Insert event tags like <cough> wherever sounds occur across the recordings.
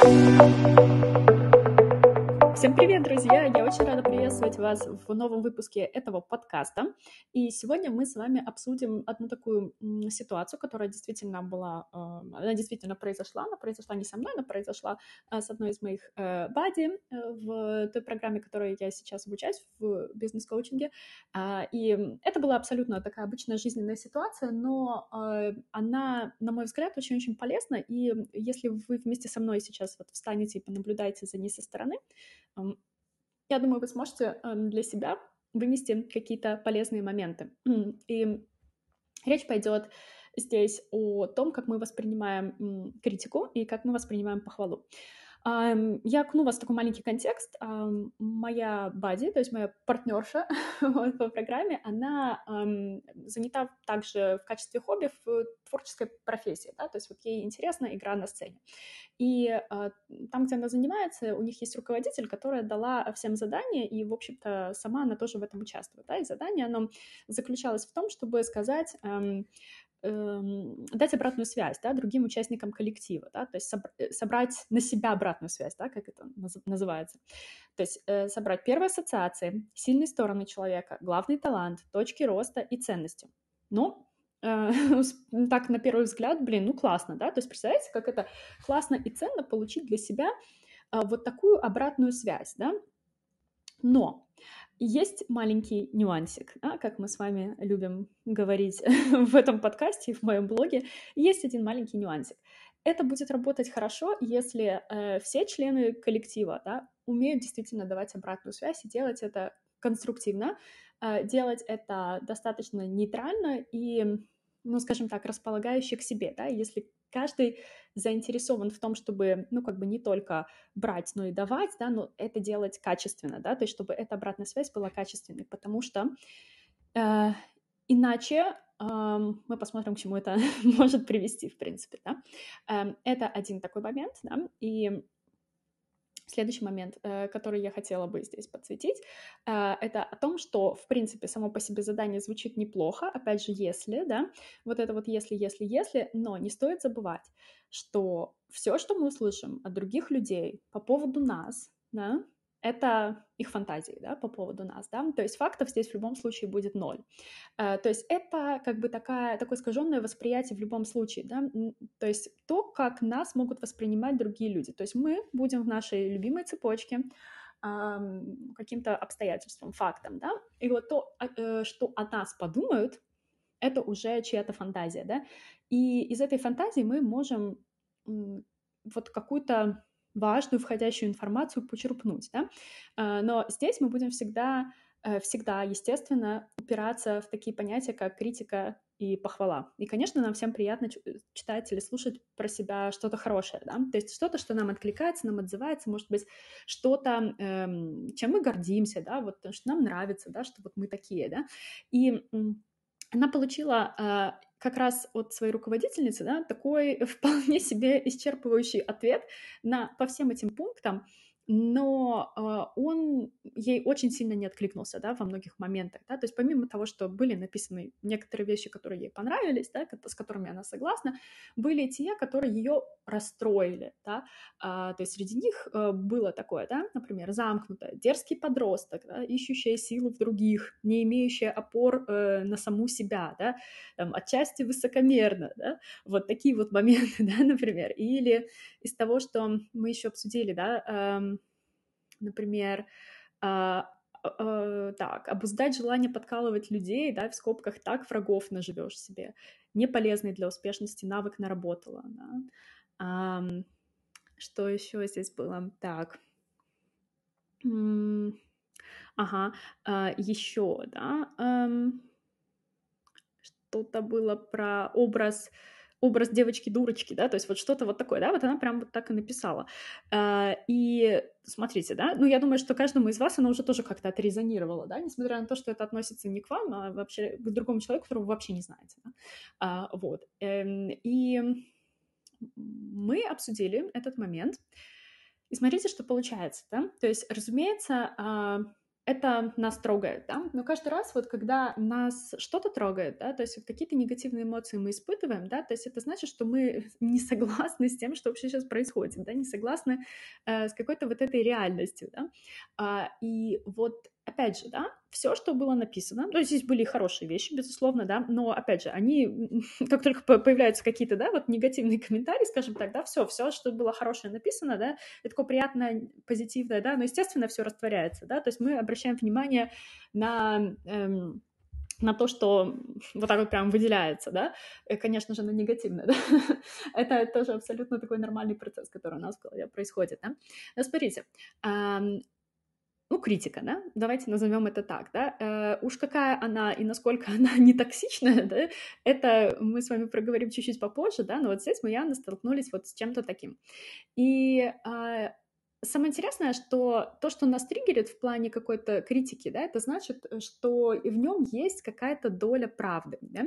Thank you. Всем привет, друзья! Я очень рада приветствовать вас в новом выпуске этого подкаста. И сегодня мы с вами обсудим одну такую ситуацию, которая действительно была, а, она действительно произошла, она произошла не со мной, она произошла а, с одной из моих э, бади э, в той программе, которой я сейчас обучаюсь в бизнес-коучинге. А, и это была абсолютно такая обычная жизненная ситуация, но она, на мой взгляд, очень-очень полезна. И если вы вместе со мной сейчас вот встанете и понаблюдаете за ней со стороны, я думаю, вы сможете эм, для себя вынести какие-то полезные моменты. И речь пойдет здесь о том, как мы воспринимаем критику и как мы воспринимаем похвалу. Я окуну вас в такой маленький контекст. Моя бади, то есть моя партнерша <laughs> по программе, она занята также в качестве хобби в творческой профессии, да, то есть вот ей интересна игра на сцене. И а, там, где она занимается, у них есть руководитель, которая дала всем задание, и, в общем-то, сама она тоже в этом участвует, да, и задание, оно заключалось в том, чтобы сказать, дать обратную связь да, другим участникам коллектива, да, то есть э, собрать на себя обратную связь, да, как это называется. То есть э, собрать первые ассоциации, сильные стороны человека, главный талант, точки роста и ценности. Ну, э, <laughs> так на первый взгляд, блин, ну классно, да, то есть представляете, как это классно и ценно получить для себя э, вот такую обратную связь, да, но есть маленький нюансик, да, как мы с вами любим говорить <laughs> в этом подкасте и в моем блоге. Есть один маленький нюансик. Это будет работать хорошо, если э, все члены коллектива да, умеют действительно давать обратную связь и делать это конструктивно, э, делать это достаточно нейтрально и, ну, скажем так, располагающе к себе. Да, если каждый заинтересован в том, чтобы, ну, как бы не только брать, но и давать, да, но это делать качественно, да, то есть чтобы эта обратная связь была качественной, потому что э, иначе мы посмотрим, к чему это <laughs> может привести, в принципе, да. Э, это один такой момент, да, и Следующий момент, э, который я хотела бы здесь подсветить, э, это о том, что, в принципе, само по себе задание звучит неплохо, опять же, если, да, вот это вот если, если, если, но не стоит забывать, что все, что мы услышим от других людей по поводу нас, да, это их фантазии, да, по поводу нас, да, то есть фактов здесь в любом случае будет ноль. Э, то есть это как бы такая, такое искаженное восприятие в любом случае, да, то есть то, как нас могут воспринимать другие люди. То есть мы будем в нашей любимой цепочке, каким-то обстоятельствам, фактам, да, и вот то, а, э, что о нас подумают, это уже чья-то фантазия, да, и из этой фантазии мы можем вот какую-то важную входящую информацию почерпнуть, да? А, но здесь мы будем всегда, э, всегда, естественно, упираться в такие понятия, как критика и похвала. И, конечно, нам всем приятно э, читать или слушать про себя что-то хорошее, да, то есть что-то, что нам откликается, нам отзывается, может быть, что-то, эм, чем мы гордимся, да, вот что нам нравится, да, что вот мы такие, да, и она получила э, как раз от своей руководительницы да, такой <laughs> вполне себе исчерпывающий ответ на, по всем этим пунктам, но э, он ей очень сильно не откликнулся, да, во многих моментах, да, то есть помимо того, что были написаны некоторые вещи, которые ей понравились, да, с которыми она согласна, были те, которые ее расстроили, да, а, то есть среди них э, было такое, да, например, замкнутая, дерзкий подросток, да, ищущая силу в других, не имеющая опор э, на саму себя, да, там, отчасти высокомерно, да, вот такие вот моменты, <laughs> да, например, или из того, что мы еще обсудили, да, э, например, э, э, так, обуздать желание подкалывать людей, да, в скобках так врагов наживешь себе. Неполезный для успешности навык наработала, да. А, что еще здесь было? Так. Ага, а, еще, да, что-то было про образ образ девочки-дурочки, да, то есть вот что-то вот такое, да, вот она прям вот так и написала. А, и смотрите, да, ну я думаю, что каждому из вас она уже тоже как-то отрезонировала, да, несмотря на то, что это относится не к вам, а вообще к другому человеку, которого вы вообще не знаете, да? а, вот. Эм, и мы обсудили этот момент, и смотрите, что получается, да, то есть, разумеется, а, это нас трогает, да, но каждый раз вот когда нас что-то трогает, да, то есть какие-то негативные эмоции мы испытываем, да, то есть это значит, что мы <laughs> не согласны с тем, что вообще сейчас происходит, да, не согласны э, с какой-то вот этой реальностью, да, а, и вот опять же, да, все, что было написано, то есть здесь были хорошие вещи, безусловно, да, но, опять же, они, <laughs> как только появляются какие-то, да, вот негативные <laughs> комментарии, скажем так, да, все, все, что было хорошее написано, да, это такое приятное, позитивное, да, но, естественно, все растворяется, да, то есть мы обращаем внимание на... Эм, на то, что <laughs> вот так вот прям выделяется, да, и, конечно же, на негативное, да, это тоже абсолютно такой нормальный процесс, который у нас в голове происходит, да. Но смотрите, ну, критика, да, давайте назовем это так, да, э, уж какая она и насколько <laughs> она не токсичная, да, это мы с вами проговорим чуть-чуть попозже, да, но вот здесь мы явно столкнулись вот с чем-то таким. И э, Самое интересное, что то, что нас триггерит в плане какой-то критики, да, это значит, что в нем есть какая-то доля правды, да?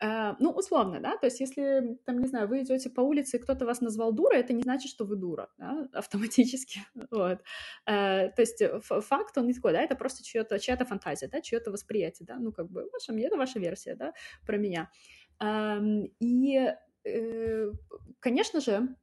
э, ну, условно, да, то есть если, там, не знаю, вы идете по улице, и кто-то вас назвал дура, это не значит, что вы дура, да, <laughs> автоматически, вот. Э, то есть факт, он не такой, да, это просто чья-то чья фантазия, да, чье-то восприятие, да, ну, как бы, ваша, это ваша версия, да, про меня. Э, и, конечно же,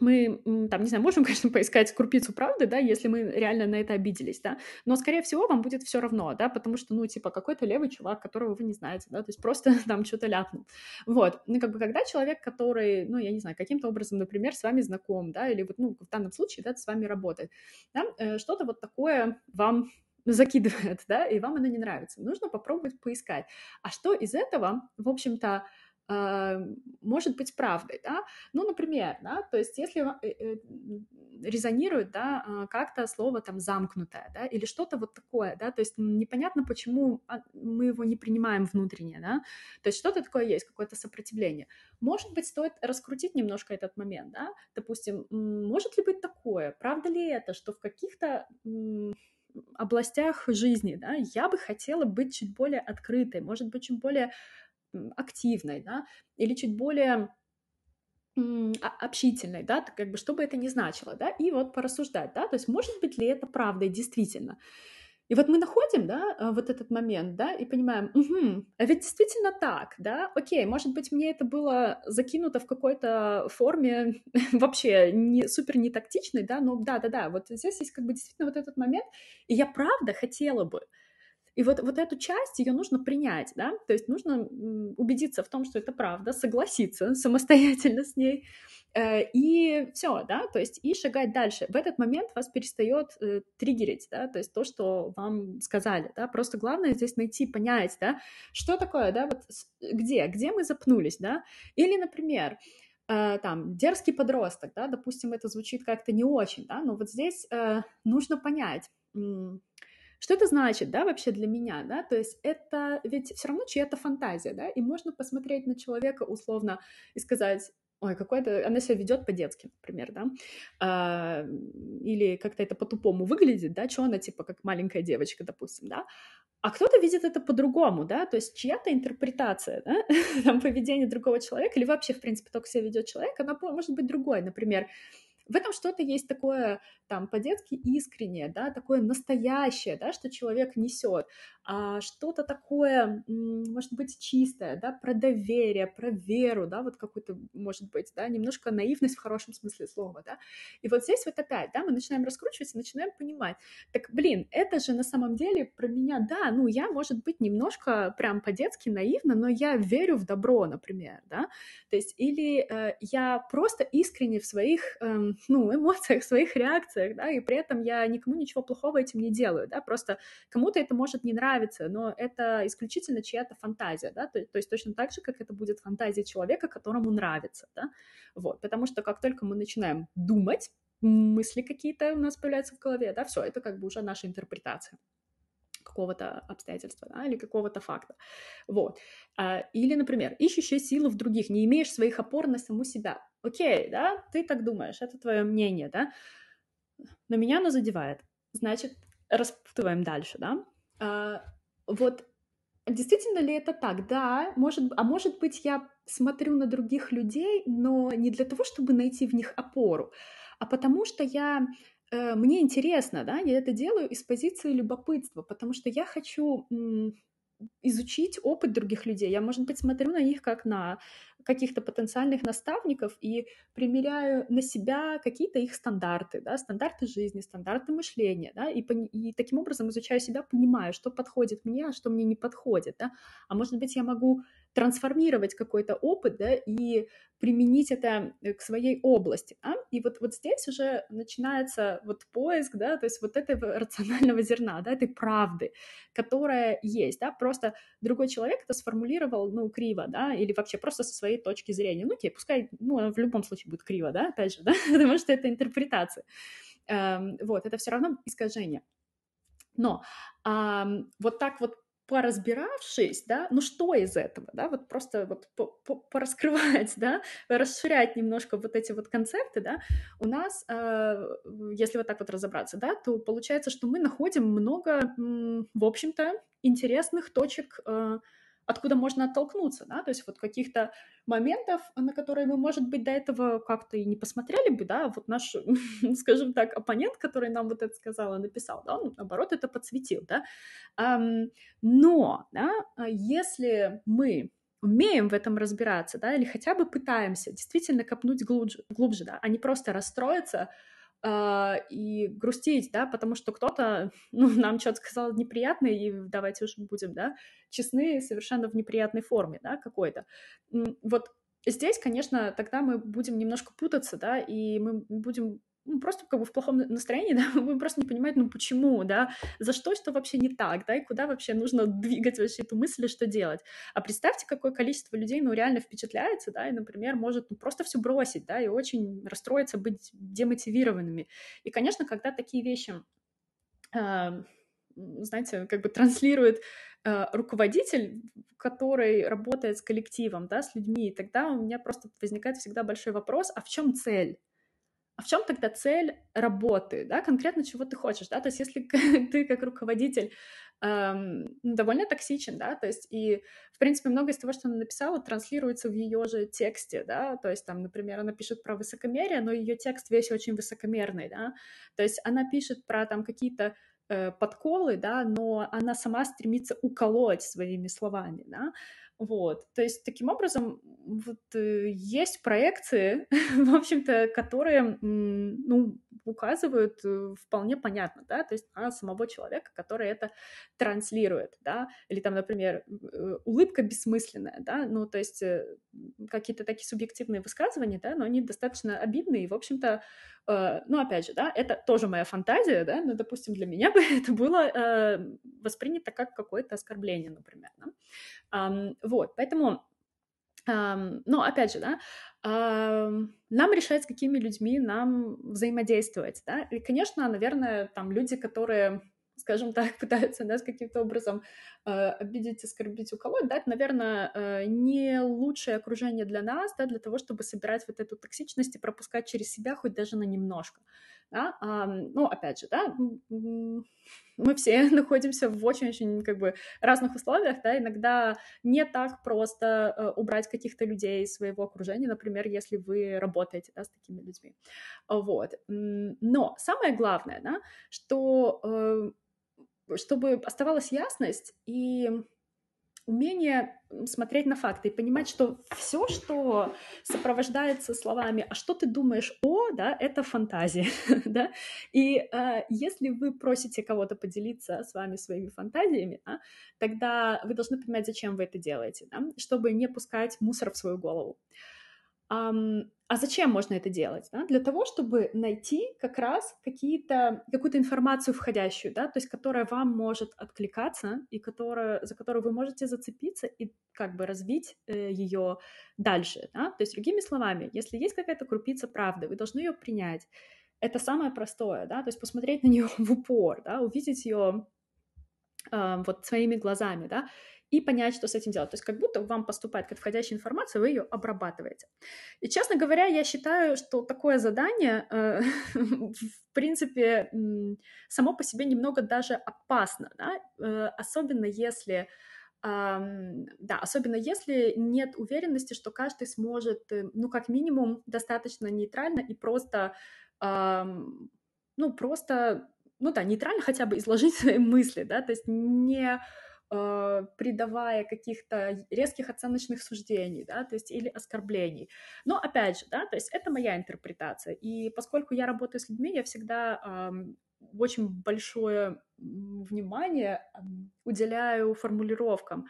мы, там, не знаю, можем, <laughs> конечно, поискать крупицу правды, да, если мы реально на это обиделись, да, но, скорее всего, вам будет все равно, да, потому что, ну, типа, какой-то левый чувак, которого вы не знаете, да, то есть просто <laughs> там что-то ляпнул. Вот, ну, как бы, когда человек, который, ну, я не знаю, каким-то образом, например, с вами знаком, да, или вот, ну, в данном случае, да, с вами работает, да, э, что-то вот такое вам <laughs> закидывает, да, и вам оно не нравится. Нужно попробовать поискать. А что из этого, в общем-то, может быть правдой, да, ну, например, да, то есть если э, э, резонирует, да, а, как-то слово там замкнутое, да, или что-то вот такое, да, то есть непонятно, почему а, мы его не принимаем внутренне, да, то есть что-то такое есть, какое-то сопротивление. Может быть, стоит раскрутить немножко этот момент, да, допустим, может ли быть такое, правда ли это, что в каких-то областях жизни, да, я бы хотела быть чуть более открытой, может быть, чуть более активной, да, или чуть более общительной, да, как бы, что бы это ни значило, да, и вот порассуждать, да, то есть может быть ли это правдой действительно. И вот мы находим, да, э, вот этот момент, да, и понимаем, угу, а ведь действительно так, да, окей, может быть, мне это было закинуто в какой-то форме <laughs> вообще не, супер не тактичной, да, но да-да-да, вот здесь есть как бы действительно вот этот момент, и я правда хотела бы, и вот, вот эту часть, ее нужно принять, да, то есть нужно убедиться в том, что это правда, согласиться самостоятельно с ней, э, и все, да, то есть и шагать дальше. В этот момент вас перестает э, триггерить, да, то есть то, что вам сказали, да, просто главное здесь найти, понять, да, что такое, да, вот где, где мы запнулись, да, или, например, э, там, дерзкий подросток, да, допустим, это звучит как-то не очень, да, но вот здесь э, нужно понять, что это значит, да, вообще для меня, да? То есть это ведь все равно чья-то фантазия, да? И можно посмотреть на человека условно и сказать, ой, какой-то, она себя ведет по-детски, например, да, а, или как-то это по-тупому выглядит, да, что она, типа, как маленькая девочка, допустим, да, а кто-то видит это по-другому, да, то есть чья-то интерпретация, да, <laughs> там, поведения другого человека, или вообще, в принципе, только себя ведет человек, она может быть другой, например, в этом что-то есть такое, там, по-детски искреннее, да, такое настоящее, да, что человек несет, а что-то такое, может быть, чистое, да, про доверие, про веру, да, вот какую-то, может быть, да, немножко наивность в хорошем смысле слова, да, и вот здесь вот опять, да, мы начинаем раскручивать и начинаем понимать, так, блин, это же на самом деле про меня, да, ну, я, может быть, немножко прям по-детски наивна, но я верю в добро, например, да, то есть, или э, я просто искренне в своих, э, ну, эмоциях, своих реакциях, да, и при этом я никому ничего плохого этим не делаю, да, просто кому-то это может не нравиться, но это исключительно чья-то фантазия, да, то, то есть точно так же, как это будет фантазия человека, которому нравится, да, вот, потому что как только мы начинаем думать, мысли какие-то у нас появляются в голове, да, все, это как бы уже наша интерпретация какого-то обстоятельства да, или какого-то факта. Вот. А, или, например, ищущая силы в других, не имеешь своих опор на саму себя. Окей, да, ты так думаешь, это твое мнение, да, но меня оно задевает. Значит, распутываем дальше, да. А, вот действительно ли это так? Да, может, а может быть, я смотрю на других людей, но не для того, чтобы найти в них опору, а потому что я э, мне интересно, да, я это делаю из позиции любопытства, потому что я хочу изучить опыт других людей. Я, может быть, смотрю на них как на каких-то потенциальных наставников и примеряю на себя какие-то их стандарты, да, стандарты жизни, стандарты мышления, да, и, и таким образом изучаю себя, понимаю, что подходит мне, а что мне не подходит, да, а может быть, я могу трансформировать какой-то опыт, да, и применить это э, к своей области, да? и вот, вот здесь уже начинается вот поиск, да, то есть вот этого рационального зерна, да, этой правды, которая есть, да, просто другой человек это сформулировал, ну, криво, да, или вообще просто со своей точки зрения, ну, окей, пускай, ну, в любом случае будет криво, да, опять же, <laughs> да, потому что это интерпретация, эм, вот, это все равно искажение. Но вот так вот поразбиравшись, да, ну что из этого, да, вот просто вот пораскрывать, <laughs> да, расширять немножко вот эти вот концепты, да, у нас, э, если вот так вот разобраться, да, то получается, что мы находим много, в общем-то, интересных точек э, откуда можно оттолкнуться, да, то есть вот каких-то моментов, на которые мы, может быть, до этого как-то и не посмотрели бы, да, вот наш, <laughs> скажем так, оппонент, который нам вот это сказал и написал, да, он, наоборот, это подсветил, да, но, да, а если мы умеем в этом разбираться, да, или хотя бы пытаемся действительно копнуть глубже, глубже да, а не просто расстроиться, и грустить, да, потому что кто-то, <laughs> ну, нам что-то сказал неприятное, и давайте уж будем, да, честны, совершенно в неприятной форме, да, какой-то. Вот здесь, конечно, тогда мы будем немножко путаться, да, и мы будем ну, просто как бы в плохом настроении, <laughs> да, вы просто не понимаете, ну почему, да, за что, что вообще не так, да, и куда вообще нужно <laughs> двигать вообще эту мысль и что делать. А представьте, какое количество людей, ну, реально впечатляется, да, и, например, может ну, просто все бросить, да, и очень расстроиться, быть демотивированными. И, конечно, когда такие вещи э, знаете, как бы транслирует э, руководитель, который работает с коллективом, да, с людьми, тогда у меня просто возникает всегда большой вопрос, а в чем цель? А в чем тогда цель работы, да, конкретно чего ты хочешь, да, то есть если <laughs> ты как руководитель эм, довольно токсичен, да, то есть и, в принципе, многое из того, что она написала, транслируется в ее же тексте, да, то есть там, например, она пишет про высокомерие, но ее текст весь очень высокомерный, да, то есть она пишет про там какие-то э, подколы, да, но она сама стремится уколоть своими словами, да, вот, то есть таким образом вот э, есть проекции, <laughs> в общем-то, которые, ну, указывают э, вполне понятно, да, то есть на самого человека, который это транслирует, да, или там, например, э, улыбка бессмысленная, да, ну, то есть какие-то такие субъективные высказывания, да, но они достаточно обидные, и, в общем-то, ну, опять же, да, это тоже моя фантазия, да, но, допустим, для меня <laughs> бы это было воспринято как какое-то оскорбление, например, да? Вот, поэтому, ну, опять же, да, нам решать, с какими людьми нам взаимодействовать, да, и, конечно, наверное, там люди, которые скажем так, <laughs> пытаются нас каким-то образом э, обидеть, оскорбить, уколоть, да, это, наверное, э, не лучшее окружение для нас, да, для того, чтобы собирать вот эту токсичность и пропускать через себя хоть даже на немножко. Да? А, ну, опять же, да, мы все <laughs> находимся в очень-очень как бы разных условиях, да, иногда не так просто э, убрать каких-то людей из своего окружения, например, если вы работаете, да, с такими людьми. Вот. Но самое главное, да, что э, чтобы оставалась ясность и умение смотреть на факты и понимать, что все, что сопровождается словами «а что ты думаешь о?», да, это фантазия, <laughs> да, и э, если вы просите кого-то поделиться с вами своими фантазиями, да, тогда вы должны понимать, зачем вы это делаете, да, чтобы не пускать мусор в свою голову. Um, а зачем можно это делать? Да? Для того, чтобы найти как раз какие-то, какую-то информацию входящую, да, то есть которая вам может откликаться и которая, за которую вы можете зацепиться и как бы развить э, ее дальше. Да? То есть, другими словами, если есть какая-то крупица правды, вы должны ее принять. Это самое простое, да, то есть посмотреть на нее <laughs> в упор, да, увидеть ее э, вот своими глазами, да, и понять, что с этим делать. То есть как будто вам поступает как входящая информация, вы ее обрабатываете. И, честно говоря, я считаю, что такое задание, э, <laughs> в принципе, само по себе немного даже опасно, э, особенно если... Да, особенно если нет уверенности, что каждый сможет, э, ну, как минимум, достаточно нейтрально и просто ну, просто, ну да, нейтрально хотя бы изложить <laughs> свои мысли, да, то есть не э, придавая каких-то резких оценочных суждений, да, то есть или оскорблений. Но опять же, да, то есть это моя интерпретация. И поскольку я работаю с людьми, я всегда э, очень большое внимание уделяю формулировкам.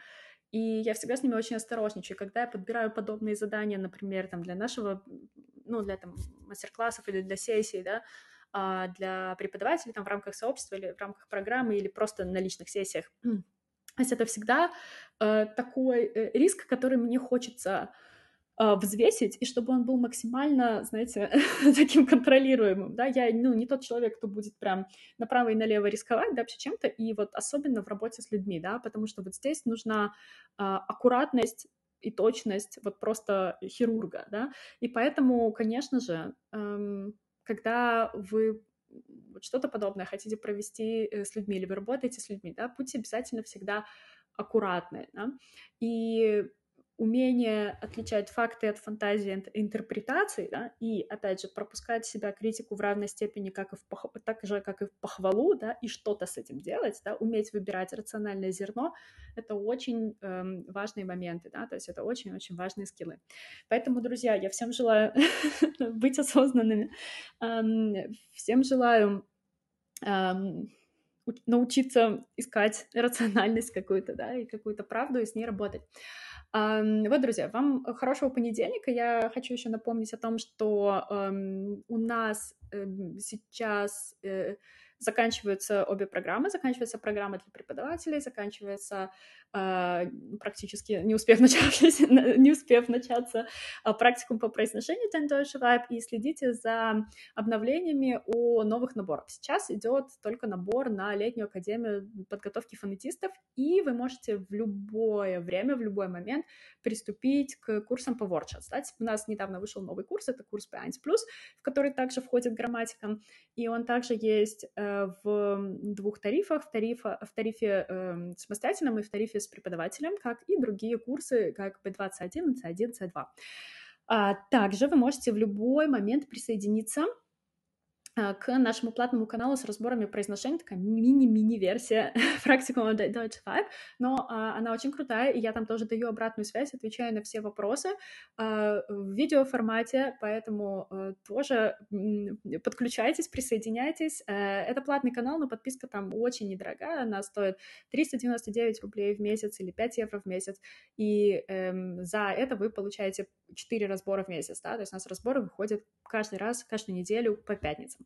И я всегда с ними очень осторожничаю. Когда я подбираю подобные задания, например, там, для нашего, ну, для там, мастер-классов или для сессий, да, а, для преподавателей там, в рамках сообщества или в рамках программы или просто на личных сессиях. То есть это всегда э, такой э, риск, который мне хочется э, взвесить, и чтобы он был максимально, знаете, <laughs> таким контролируемым, да, я, ну, не тот человек, кто будет прям направо и налево рисковать, да, вообще чем-то, и вот особенно в работе с людьми, да, потому что вот здесь нужна э, аккуратность, и точность вот просто хирурга, да, и поэтому, конечно же, эм, когда вы вот что-то подобное хотите провести э, с людьми или вы работаете с людьми, да, будьте обязательно всегда аккуратны, да, и умение отличать факты от фантазии, интерпретаций, да, и, опять же, пропускать себя критику в равной степени, как и в пох... так же, как и в похвалу, да, и что-то с этим делать, да, уметь выбирать рациональное зерно, это очень эм, важные моменты, да, то есть это очень-очень важные скиллы. Поэтому, друзья, я всем желаю <laughs> быть осознанными, эм, всем желаю эм, научиться искать рациональность какую-то, да, и какую-то правду, и с ней работать. Вот, друзья, вам хорошего понедельника. Я хочу еще напомнить о том, что у нас эм, сейчас э, заканчиваются обе программы. Заканчивается программа для преподавателей, заканчивается э, практически не успев, начавшись, <laughs> не успев начаться э, практикум по произношению Ten Vibe, и следите за обновлениями о новых наборах. Сейчас идет только набор на летнюю академию подготовки фонетистов, и вы можете в любое время, в любой момент приступить к курсам по WordChat. Кстати, у нас недавно вышел новый курс, это курс P1+, в который также входит грамматика, и он также есть э, в двух тарифах, в, тарифа, в тарифе э, самостоятельном и в тарифе с преподавателем, как и другие курсы, как B21, C1, C2. А также вы можете в любой момент присоединиться к нашему платному каналу с разборами произношения, такая мини-мини-версия <laughs> практикума Deutsche Vibe, но а, она очень крутая, и я там тоже даю обратную связь, отвечаю на все вопросы а, в видеоформате, поэтому а, тоже подключайтесь, присоединяйтесь. А, это платный канал, но подписка там очень недорогая, она стоит 399 рублей в месяц или 5 евро в месяц, и эм, за это вы получаете 4 разбора в месяц, да, то есть у нас разборы выходят каждый раз, каждую неделю по пятницам.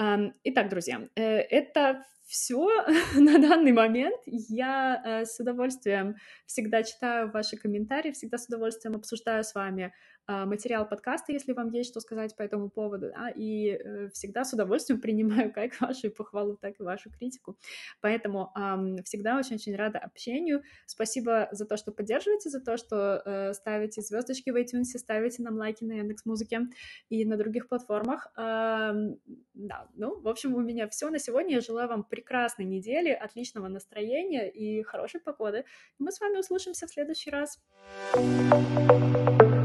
Итак, друзья, э, это все <laughs> на данный момент. Я э, с удовольствием всегда читаю ваши комментарии, всегда с удовольствием обсуждаю с вами а, материал подкаста, если вам есть что сказать по этому поводу, да, и э, всегда с удовольствием <laughs> принимаю как вашу похвалу, так и вашу критику. Поэтому всегда очень-очень рада общению. Спасибо за то, что поддерживаете, за то, что ставите звездочки в iTunes, ставите нам лайки на Яндекс Музыке и на других платформах. Да, ну, в общем, у меня все на сегодня. Я желаю вам прекрасной недели, отличного настроения и хорошей погоды. Мы с вами услышимся в следующий раз. thank you